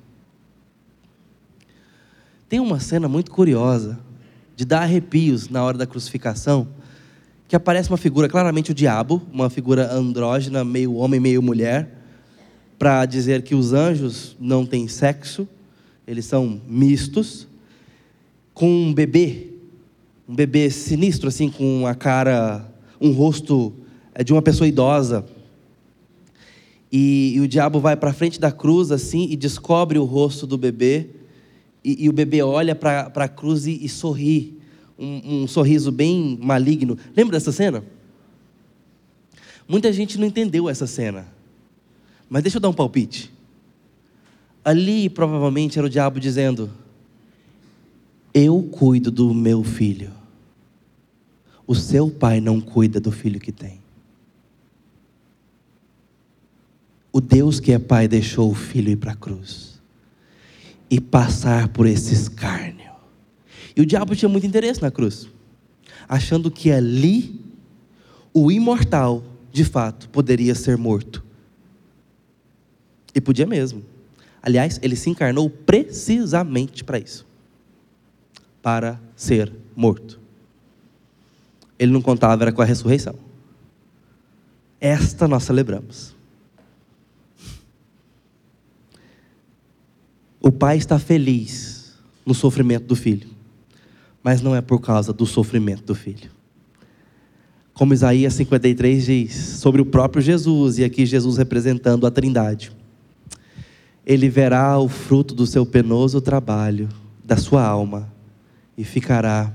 Tem uma cena muito curiosa, de dar arrepios na hora da crucificação, que aparece uma figura, claramente o diabo, uma figura andrógena, meio homem, meio mulher, para dizer que os anjos não têm sexo, eles são mistos, com um bebê, um bebê sinistro, assim, com a cara, um rosto é, de uma pessoa idosa. E, e o diabo vai para frente da cruz, assim, e descobre o rosto do bebê, e, e o bebê olha para a cruz e, e sorri, um, um sorriso bem maligno. Lembra dessa cena? Muita gente não entendeu essa cena. Mas deixa eu dar um palpite. Ali provavelmente era o diabo dizendo: Eu cuido do meu filho. O seu pai não cuida do filho que tem. O Deus que é pai deixou o filho ir para a cruz e passar por esse escárnio. E o diabo tinha muito interesse na cruz, achando que ali o imortal, de fato, poderia ser morto. E podia mesmo. Aliás, ele se encarnou precisamente para isso para ser morto. Ele não contava era com a ressurreição. Esta nós celebramos. O pai está feliz no sofrimento do filho, mas não é por causa do sofrimento do filho. Como Isaías 53 diz sobre o próprio Jesus, e aqui Jesus representando a Trindade ele verá o fruto do seu penoso trabalho, da sua alma, e ficará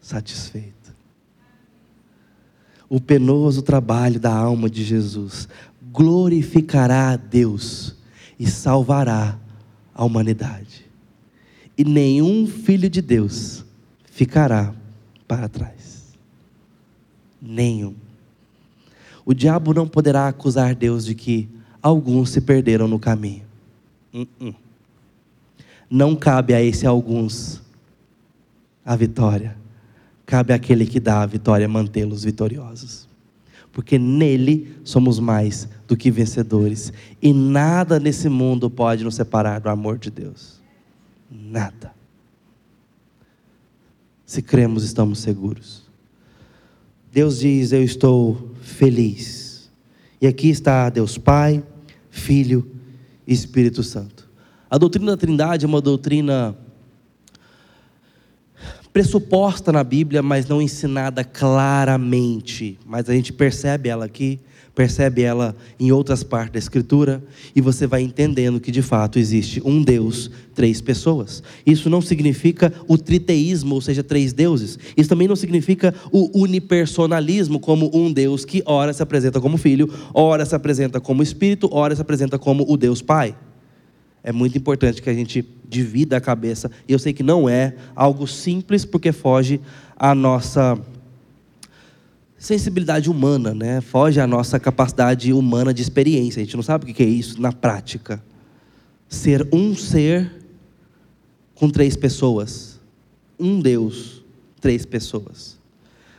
satisfeito. O penoso trabalho da alma de Jesus glorificará a Deus e salvará a humanidade. E nenhum filho de Deus ficará para trás. Nenhum. O diabo não poderá acusar Deus de que alguns se perderam no caminho. Uh -uh. Não cabe a esse alguns a vitória. Cabe àquele que dá a vitória mantê-los vitoriosos. Porque nele somos mais do que vencedores. E nada nesse mundo pode nos separar do amor de Deus. Nada. Se cremos, estamos seguros. Deus diz: Eu estou feliz. E aqui está Deus Pai, Filho e Espírito Santo. A doutrina da Trindade é uma doutrina pressuposta na Bíblia, mas não ensinada claramente. Mas a gente percebe ela aqui percebe ela em outras partes da Escritura, e você vai entendendo que de fato existe um Deus, três pessoas. Isso não significa o triteísmo, ou seja, três deuses. Isso também não significa o unipersonalismo, como um Deus que ora se apresenta como filho, ora se apresenta como espírito, ora se apresenta como o Deus Pai. É muito importante que a gente divida a cabeça. E eu sei que não é algo simples, porque foge à nossa sensibilidade humana, né? Foge à nossa capacidade humana de experiência. A gente não sabe o que é isso na prática. Ser um ser com três pessoas. Um Deus, três pessoas.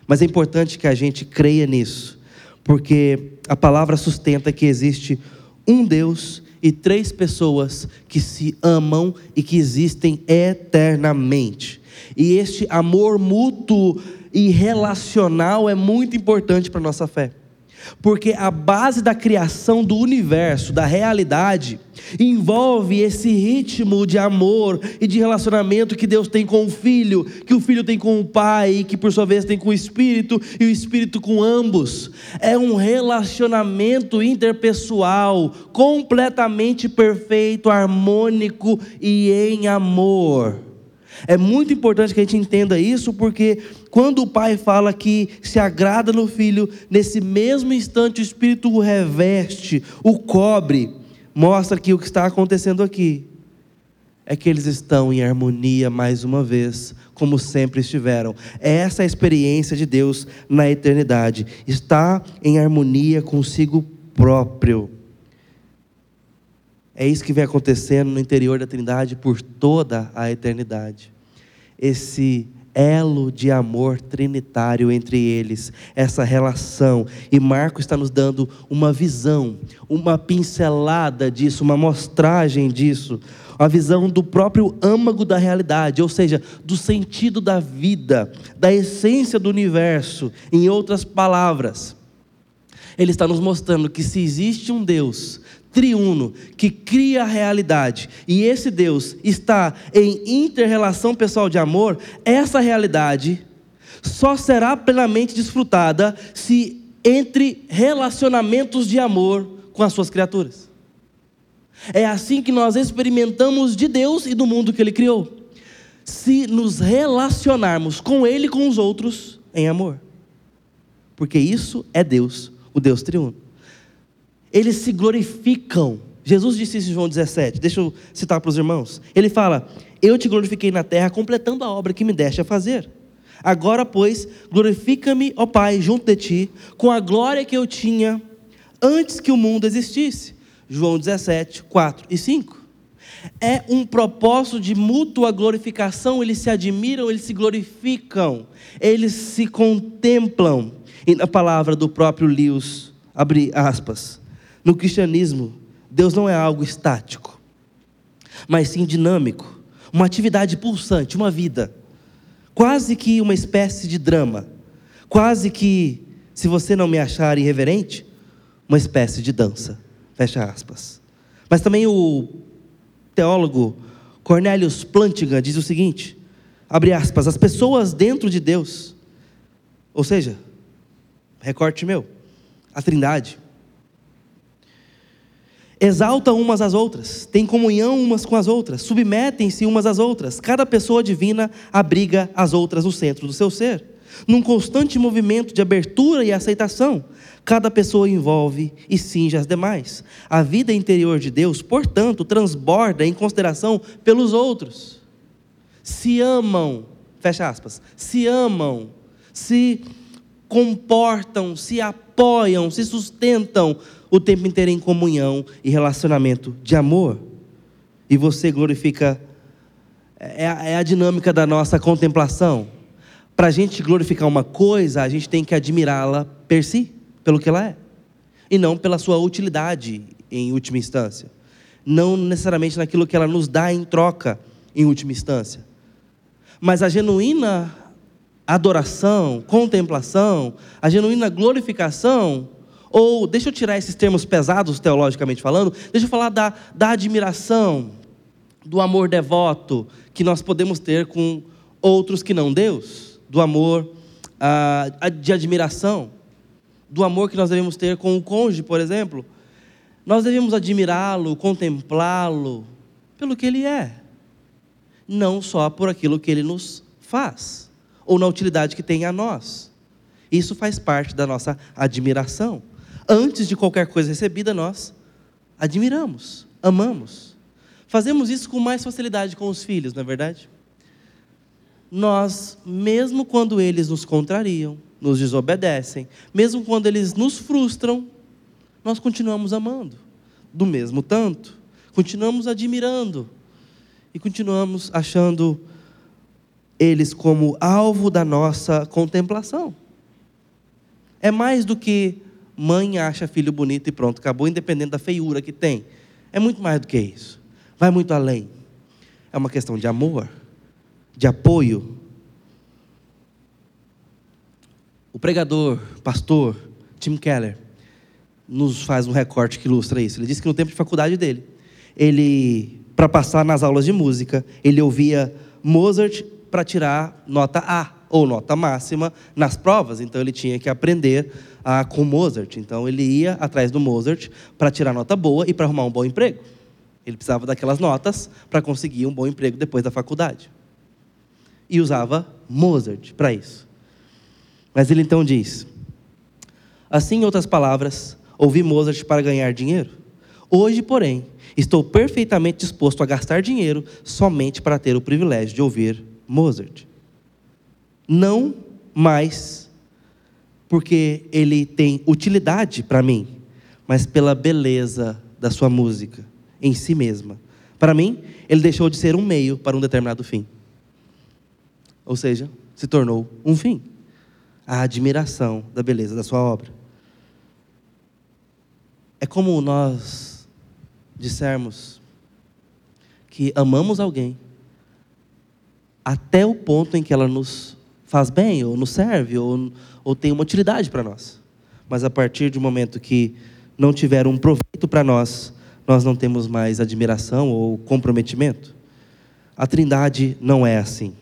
Mas é importante que a gente creia nisso, porque a palavra sustenta que existe um Deus e três pessoas que se amam e que existem eternamente. E este amor mútuo e relacional é muito importante para a nossa fé. Porque a base da criação do universo, da realidade, envolve esse ritmo de amor e de relacionamento que Deus tem com o filho, que o filho tem com o pai, que por sua vez tem com o espírito e o espírito com ambos. É um relacionamento interpessoal completamente perfeito, harmônico e em amor. É muito importante que a gente entenda isso, porque quando o pai fala que se agrada no filho, nesse mesmo instante o Espírito o reveste, o cobre, mostra que o que está acontecendo aqui é que eles estão em harmonia mais uma vez, como sempre estiveram. Essa é a experiência de Deus na eternidade. Está em harmonia consigo próprio. É isso que vem acontecendo no interior da Trindade por toda a eternidade. Esse elo de amor trinitário entre eles, essa relação. E Marcos está nos dando uma visão, uma pincelada disso, uma mostragem disso, a visão do próprio âmago da realidade, ou seja, do sentido da vida, da essência do universo. Em outras palavras, ele está nos mostrando que se existe um Deus triuno que cria a realidade e esse Deus está em interrelação pessoal de amor, essa realidade só será plenamente desfrutada se entre relacionamentos de amor com as suas criaturas. É assim que nós experimentamos de Deus e do mundo que Ele criou. Se nos relacionarmos com Ele e com os outros em amor. Porque isso é Deus, o Deus triuno eles se glorificam. Jesus disse isso em João 17, deixa eu citar para os irmãos. Ele fala: Eu te glorifiquei na terra, completando a obra que me deste a fazer. Agora, pois, glorifica-me, ó Pai, junto de ti, com a glória que eu tinha antes que o mundo existisse. João 17, 4 e 5. É um propósito de mútua glorificação, eles se admiram, eles se glorificam, eles se contemplam. E na palavra do próprio Lewis, abre aspas, no cristianismo, Deus não é algo estático, mas sim dinâmico, uma atividade pulsante, uma vida, quase que uma espécie de drama, quase que, se você não me achar irreverente, uma espécie de dança. Fecha aspas. Mas também o teólogo Cornelius Plantinga diz o seguinte: abre aspas, as pessoas dentro de Deus, ou seja, recorte meu, a Trindade, exaltam umas às outras, têm comunhão umas com as outras, submetem-se umas às outras. Cada pessoa divina abriga as outras no centro do seu ser, num constante movimento de abertura e aceitação. Cada pessoa envolve e cinge as demais. A vida interior de Deus, portanto, transborda em consideração pelos outros. Se amam, fecha aspas, se amam, se comportam, se apoiam, se sustentam o tempo inteiro em comunhão e relacionamento de amor. E você glorifica. É a, é a dinâmica da nossa contemplação. Para a gente glorificar uma coisa, a gente tem que admirá-la per si, pelo que ela é, e não pela sua utilidade, em última instância. Não necessariamente naquilo que ela nos dá em troca, em última instância. Mas a genuína adoração, contemplação, a genuína glorificação ou, deixa eu tirar esses termos pesados teologicamente falando, deixa eu falar da, da admiração, do amor devoto que nós podemos ter com outros que não Deus, do amor ah, de admiração, do amor que nós devemos ter com o cônjuge, por exemplo. Nós devemos admirá-lo, contemplá-lo pelo que ele é, não só por aquilo que ele nos faz, ou na utilidade que tem a nós. Isso faz parte da nossa admiração antes de qualquer coisa recebida, nós admiramos, amamos. Fazemos isso com mais facilidade com os filhos, não é verdade? Nós, mesmo quando eles nos contrariam, nos desobedecem, mesmo quando eles nos frustram, nós continuamos amando, do mesmo tanto, continuamos admirando e continuamos achando eles como alvo da nossa contemplação. É mais do que mãe acha filho bonito e pronto, acabou, independente da feiura que tem. É muito mais do que isso. Vai muito além. É uma questão de amor, de apoio. O pregador, pastor Tim Keller, nos faz um recorte que ilustra isso. Ele disse que no tempo de faculdade dele, ele, para passar nas aulas de música, ele ouvia Mozart para tirar nota A ou nota máxima nas provas. Então ele tinha que aprender a, com Mozart. Então ele ia atrás do Mozart para tirar nota boa e para arrumar um bom emprego. Ele precisava daquelas notas para conseguir um bom emprego depois da faculdade. E usava Mozart para isso. Mas ele então diz: Assim, em outras palavras, ouvi Mozart para ganhar dinheiro. Hoje, porém, estou perfeitamente disposto a gastar dinheiro somente para ter o privilégio de ouvir Mozart. Não mais porque ele tem utilidade para mim, mas pela beleza da sua música em si mesma. Para mim, ele deixou de ser um meio para um determinado fim. Ou seja, se tornou um fim. A admiração da beleza da sua obra. É como nós dissermos que amamos alguém até o ponto em que ela nos faz bem, ou nos serve, ou, ou tem uma utilidade para nós. Mas a partir do momento que não tiver um proveito para nós, nós não temos mais admiração ou comprometimento. A Trindade não é assim.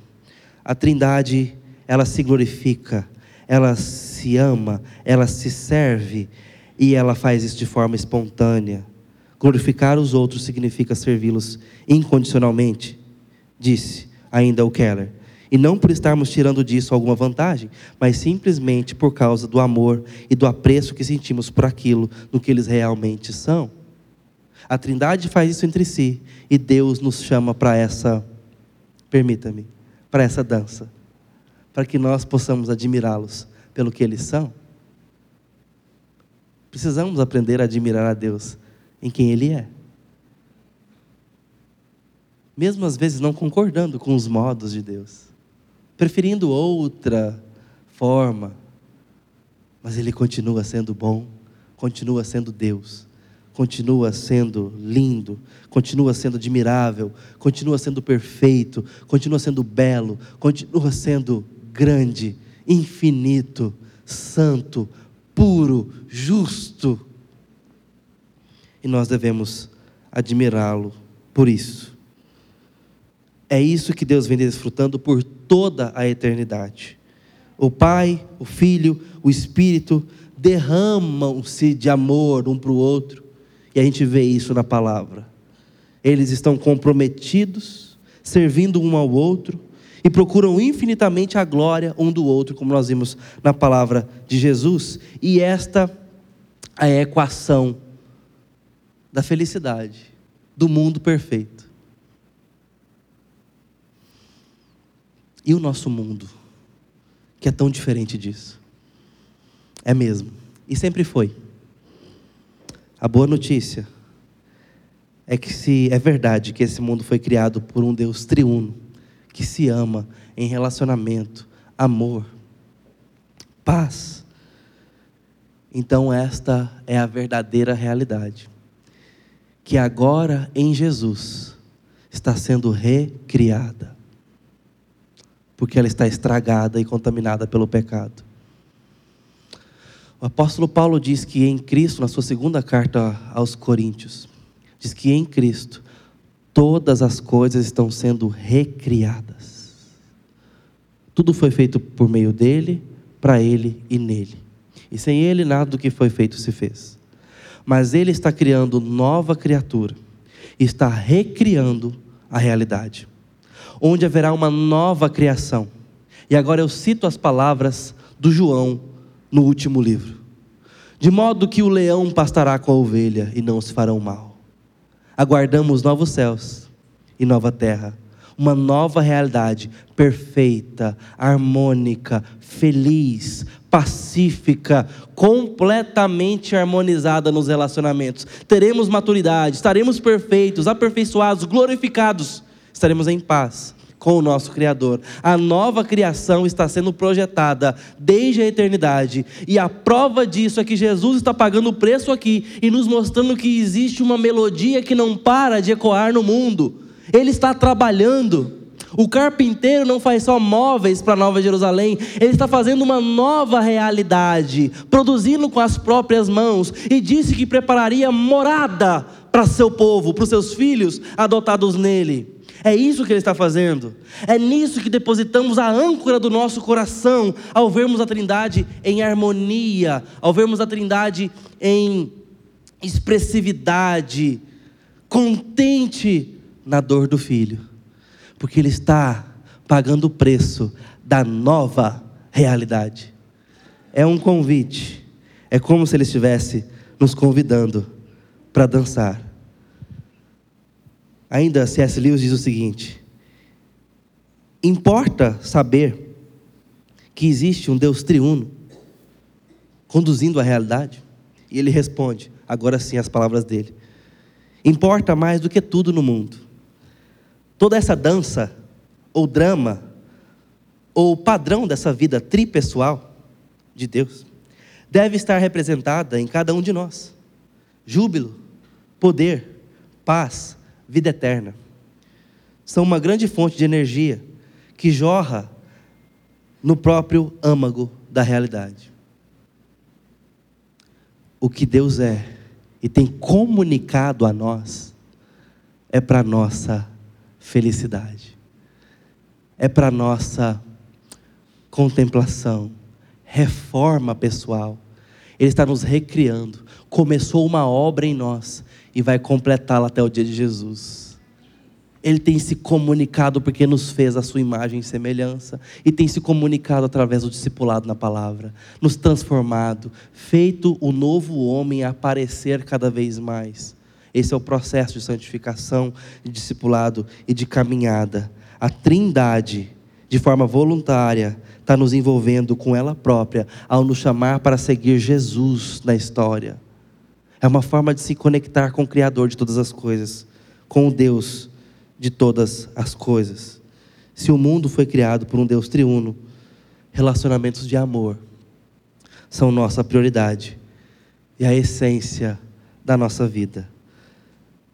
A Trindade, ela se glorifica, ela se ama, ela se serve, e ela faz isso de forma espontânea. Glorificar os outros significa servi-los incondicionalmente, disse ainda o Keller. E não por estarmos tirando disso alguma vantagem, mas simplesmente por causa do amor e do apreço que sentimos por aquilo no que eles realmente são. A Trindade faz isso entre si e Deus nos chama para essa, permita-me, para essa dança, para que nós possamos admirá-los pelo que eles são. Precisamos aprender a admirar a Deus em quem Ele é. Mesmo às vezes não concordando com os modos de Deus, preferindo outra forma, mas Ele continua sendo bom, continua sendo Deus, continua sendo lindo, continua sendo admirável, continua sendo perfeito, continua sendo belo, continua sendo grande, infinito, santo, puro, justo. E nós devemos admirá-lo por isso. É isso que Deus vem desfrutando por toda a eternidade. O Pai, o Filho, o Espírito derramam-se de amor um para o outro, e a gente vê isso na palavra. Eles estão comprometidos, servindo um ao outro, e procuram infinitamente a glória um do outro, como nós vimos na palavra de Jesus. E esta é a equação da felicidade, do mundo perfeito. E o nosso mundo, que é tão diferente disso? É mesmo, e sempre foi. A boa notícia é que se é verdade que esse mundo foi criado por um Deus triuno, que se ama em relacionamento, amor, paz. Então, esta é a verdadeira realidade. Que agora em Jesus está sendo recriada, porque ela está estragada e contaminada pelo pecado. O apóstolo Paulo diz que em Cristo, na sua segunda carta aos Coríntios, diz que em Cristo todas as coisas estão sendo recriadas. Tudo foi feito por meio dele, para ele e nele. E sem ele, nada do que foi feito se fez. Mas ele está criando nova criatura, está recriando a realidade, onde haverá uma nova criação. E agora eu cito as palavras do João no último livro: De modo que o leão pastará com a ovelha e não se farão mal aguardamos novos céus e nova terra, uma nova realidade perfeita, harmônica, feliz, pacífica, completamente harmonizada nos relacionamentos. Teremos maturidade, estaremos perfeitos, aperfeiçoados, glorificados, estaremos em paz com o nosso Criador. A nova criação está sendo projetada desde a eternidade. E a prova disso é que Jesus está pagando o preço aqui e nos mostrando que existe uma melodia que não para de ecoar no mundo. Ele está trabalhando. O carpinteiro não faz só móveis para Nova Jerusalém, ele está fazendo uma nova realidade, produzindo com as próprias mãos, e disse que prepararia morada para seu povo, para os seus filhos adotados nele. É isso que Ele está fazendo. É nisso que depositamos a âncora do nosso coração ao vermos a Trindade em harmonia, ao vermos a Trindade em expressividade, contente na dor do filho, porque Ele está pagando o preço da nova realidade. É um convite, é como se Ele estivesse nos convidando para dançar Ainda C.S. Lewis diz o seguinte: importa saber que existe um Deus triuno conduzindo a realidade? E ele responde, agora sim, as palavras dele: importa mais do que tudo no mundo. Toda essa dança, ou drama, ou padrão dessa vida tripessoal de Deus, deve estar representada em cada um de nós. Júbilo, poder, paz, vida eterna. São uma grande fonte de energia que jorra no próprio âmago da realidade. O que Deus é e tem comunicado a nós é para nossa felicidade. É para nossa contemplação, reforma pessoal. Ele está nos recriando. Começou uma obra em nós e vai completá-la até o dia de Jesus. Ele tem se comunicado porque nos fez a sua imagem e semelhança, e tem se comunicado através do discipulado na palavra, nos transformado, feito o novo homem aparecer cada vez mais. Esse é o processo de santificação, de discipulado e de caminhada. A Trindade, de forma voluntária, está nos envolvendo com ela própria ao nos chamar para seguir Jesus na história. É uma forma de se conectar com o Criador de todas as coisas, com o Deus de todas as coisas. Se o mundo foi criado por um Deus triuno, relacionamentos de amor são nossa prioridade e a essência da nossa vida.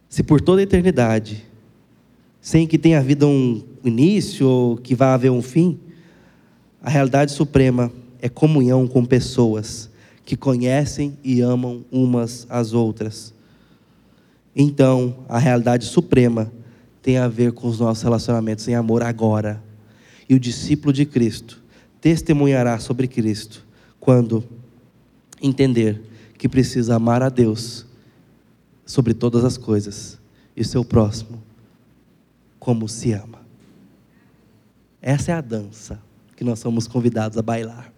Se por toda a eternidade, sem que tenha havido um início ou que vá haver um fim, a realidade suprema é comunhão com pessoas que conhecem e amam umas às outras. Então, a realidade suprema tem a ver com os nossos relacionamentos em amor agora. E o discípulo de Cristo testemunhará sobre Cristo quando entender que precisa amar a Deus sobre todas as coisas e o seu próximo como se ama. Essa é a dança que nós somos convidados a bailar.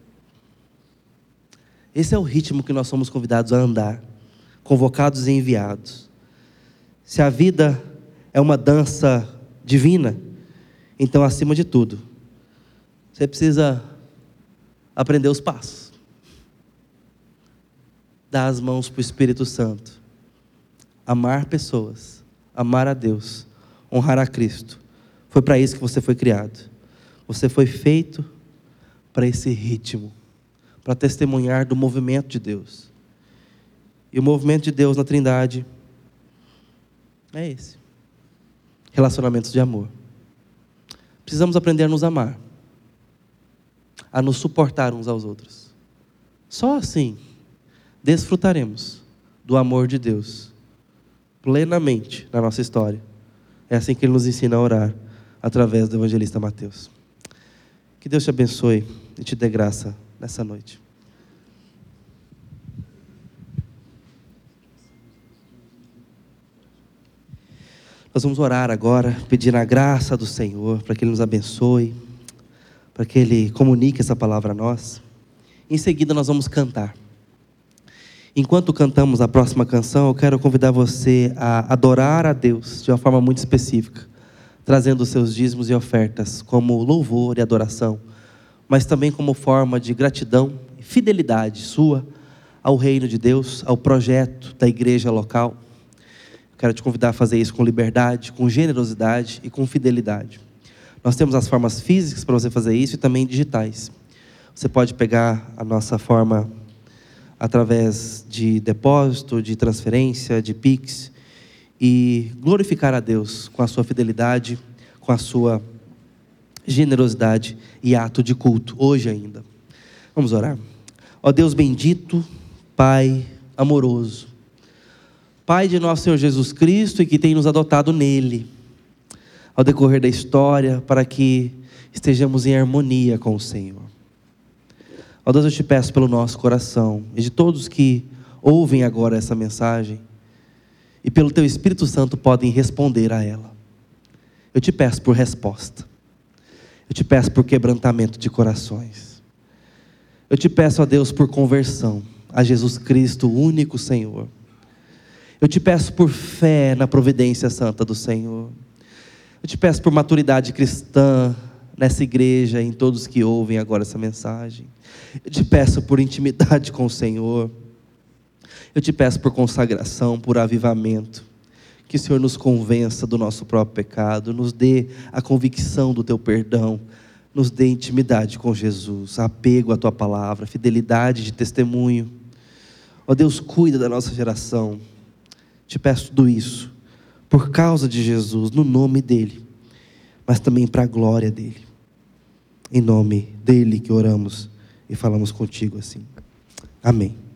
Esse é o ritmo que nós somos convidados a andar, convocados e enviados. Se a vida é uma dança divina, então, acima de tudo, você precisa aprender os passos. Dar as mãos para o Espírito Santo. Amar pessoas, amar a Deus, honrar a Cristo. Foi para isso que você foi criado. Você foi feito para esse ritmo para testemunhar do movimento de Deus. E o movimento de Deus na Trindade é esse: relacionamentos de amor. Precisamos aprender a nos amar, a nos suportar uns aos outros. Só assim desfrutaremos do amor de Deus plenamente na nossa história. É assim que ele nos ensina a orar através do evangelista Mateus. Que Deus te abençoe e te dê graça nessa noite. Nós vamos orar agora, pedir a graça do Senhor para que Ele nos abençoe, para que Ele comunique essa palavra a nós. Em seguida, nós vamos cantar. Enquanto cantamos a próxima canção, eu quero convidar você a adorar a Deus de uma forma muito específica, trazendo os seus dízimos e ofertas como louvor e adoração mas também como forma de gratidão e fidelidade sua ao reino de Deus, ao projeto da igreja local. Quero te convidar a fazer isso com liberdade, com generosidade e com fidelidade. Nós temos as formas físicas para você fazer isso e também digitais. Você pode pegar a nossa forma através de depósito, de transferência, de Pix e glorificar a Deus com a sua fidelidade, com a sua generosidade e ato de culto, hoje ainda. Vamos orar. Ó Deus bendito, Pai amoroso, Pai de nosso Senhor Jesus Cristo e que tem nos adotado nele, ao decorrer da história, para que estejamos em harmonia com o Senhor. Ó Deus, eu te peço pelo nosso coração e de todos que ouvem agora essa mensagem e pelo Teu Espírito Santo podem responder a ela. Eu te peço por resposta. Eu te peço por quebrantamento de corações. Eu te peço a Deus por conversão a Jesus Cristo, o único Senhor. Eu te peço por fé na providência santa do Senhor. Eu te peço por maturidade cristã nessa igreja, em todos que ouvem agora essa mensagem. Eu te peço por intimidade com o Senhor. Eu te peço por consagração, por avivamento. Que o Senhor nos convença do nosso próprio pecado, nos dê a convicção do teu perdão, nos dê intimidade com Jesus, apego à tua palavra, fidelidade de testemunho. Ó Deus, cuida da nossa geração. Te peço tudo isso, por causa de Jesus, no nome dEle, mas também para a glória dEle. Em nome dEle que oramos e falamos contigo assim. Amém.